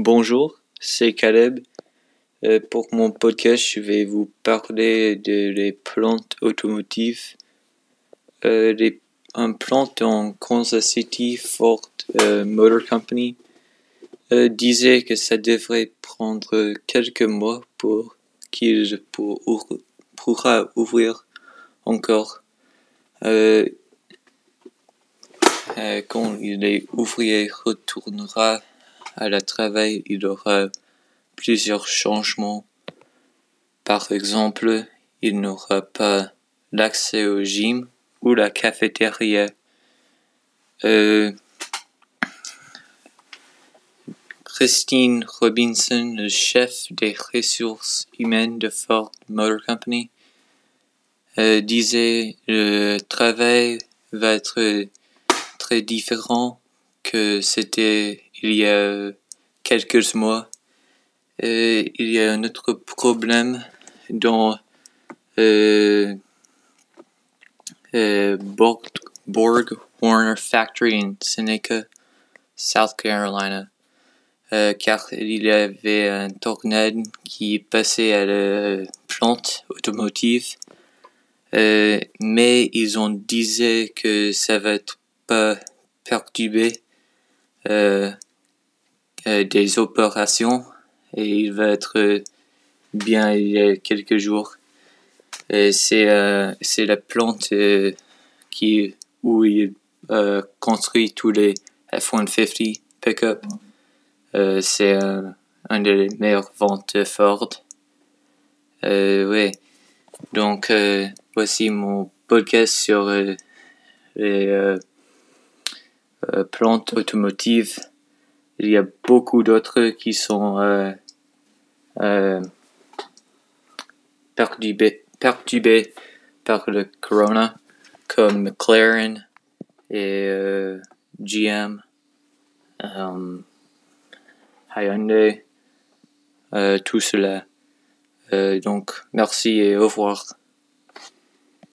Bonjour, c'est Caleb. Euh, pour mon podcast, je vais vous parler de les plantes automotives. Euh, un plante en Kansas City, Ford euh, Motor Company, disait que ça devrait prendre quelques mois pour qu'il pour, pourra ouvrir encore. Quand les ouvriers retournera à la travail, il y aura plusieurs changements. Par exemple, il n'aura pas l'accès au gym ou la cafétéria. Euh, Christine Robinson, le chef des ressources humaines de Ford Motor Company, euh, disait le travail va être très différent que c'était il y a quelques mois. Il y a un autre problème dans euh, euh, Borg, Warner Factory in Seneca, South Carolina. Euh, car il y avait un tornade qui passait à la plante automotive. Euh, mais ils ont disait que ça va être pas euh, des opérations et il va être bien il y a quelques jours. C'est euh, la plante euh, qui où il euh, construit tous les F-150 pick-up. Euh, c'est un, un des meilleures ventes Ford. Euh, ouais. Donc, euh, voici mon podcast sur euh, les euh, plantes automotives. Il y a beaucoup d'autres qui sont euh, euh, perturbés, perturbés par le corona, comme McLaren et euh, GM, Hyundai, tout cela. Donc, merci et au revoir.